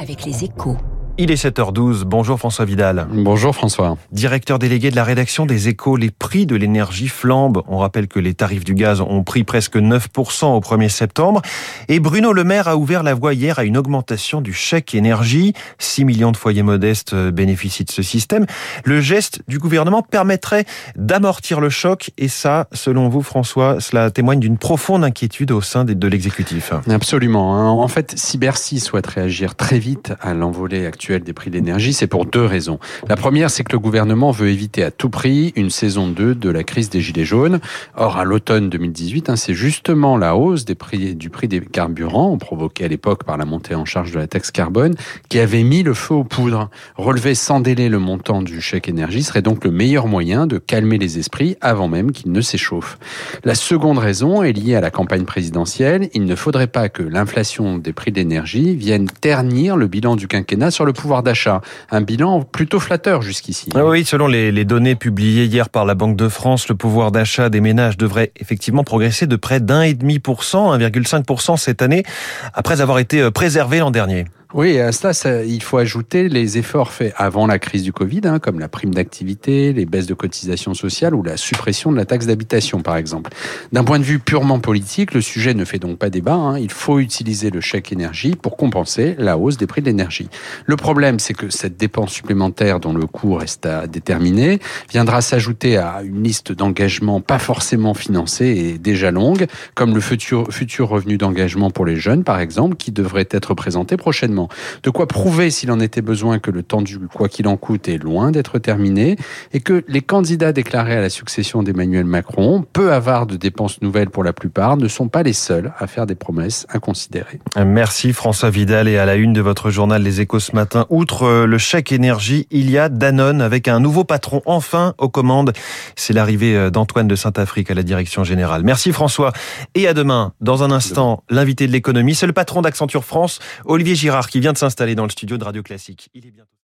avec les échos. Il est 7h12. Bonjour François Vidal. Bonjour François. Directeur délégué de la rédaction des échos, les prix de l'énergie flambent. On rappelle que les tarifs du gaz ont pris presque 9% au 1er septembre. Et Bruno Le Maire a ouvert la voie hier à une augmentation du chèque énergie. 6 millions de foyers modestes bénéficient de ce système. Le geste du gouvernement permettrait d'amortir le choc. Et ça, selon vous François, cela témoigne d'une profonde inquiétude au sein de l'exécutif. Absolument. Hein. En fait, si Bercy souhaite réagir très vite à l'envolée actuelle des prix de l'énergie, c'est pour deux raisons. La première, c'est que le gouvernement veut éviter à tout prix une saison 2 de la crise des Gilets jaunes. Or, à l'automne 2018, hein, c'est justement la hausse des prix, du prix des carburants, provoquée à l'époque par la montée en charge de la taxe carbone, qui avait mis le feu aux poudres. Relever sans délai le montant du chèque énergie serait donc le meilleur moyen de calmer les esprits avant même qu'ils ne s'échauffent. La seconde raison est liée à la campagne présidentielle. Il ne faudrait pas que l'inflation des prix d'énergie vienne ternir le bilan du quinquennat sur le pouvoir d'achat. Un bilan plutôt flatteur jusqu'ici. Ah oui, selon les, les, données publiées hier par la Banque de France, le pouvoir d'achat des ménages devrait effectivement progresser de près d'un et demi pour cent, 1,5% cette année, après avoir été euh, préservé l'an dernier. Oui, à cela, il faut ajouter les efforts faits avant la crise du Covid, hein, comme la prime d'activité, les baisses de cotisations sociales ou la suppression de la taxe d'habitation, par exemple. D'un point de vue purement politique, le sujet ne fait donc pas débat. Hein. Il faut utiliser le chèque énergie pour compenser la hausse des prix de l'énergie. Le problème, c'est que cette dépense supplémentaire dont le coût reste à déterminer viendra s'ajouter à une liste d'engagements pas forcément financés et déjà longue, comme le futur, futur revenu d'engagement pour les jeunes, par exemple, qui devrait être présenté prochainement. De quoi prouver, s'il en était besoin, que le temps du quoi qu'il en coûte est loin d'être terminé et que les candidats déclarés à la succession d'Emmanuel Macron, peu avares de dépenses nouvelles pour la plupart, ne sont pas les seuls à faire des promesses inconsidérées. Merci François Vidal et à la une de votre journal Les Échos ce matin. Outre le chèque énergie, il y a Danone avec un nouveau patron enfin aux commandes. C'est l'arrivée d'Antoine de Saint-Afrique à la direction générale. Merci François et à demain. Dans un instant, l'invité de l'économie, c'est le patron d'Accenture France, Olivier Girard qui vient de s'installer dans le studio de Radio Classique.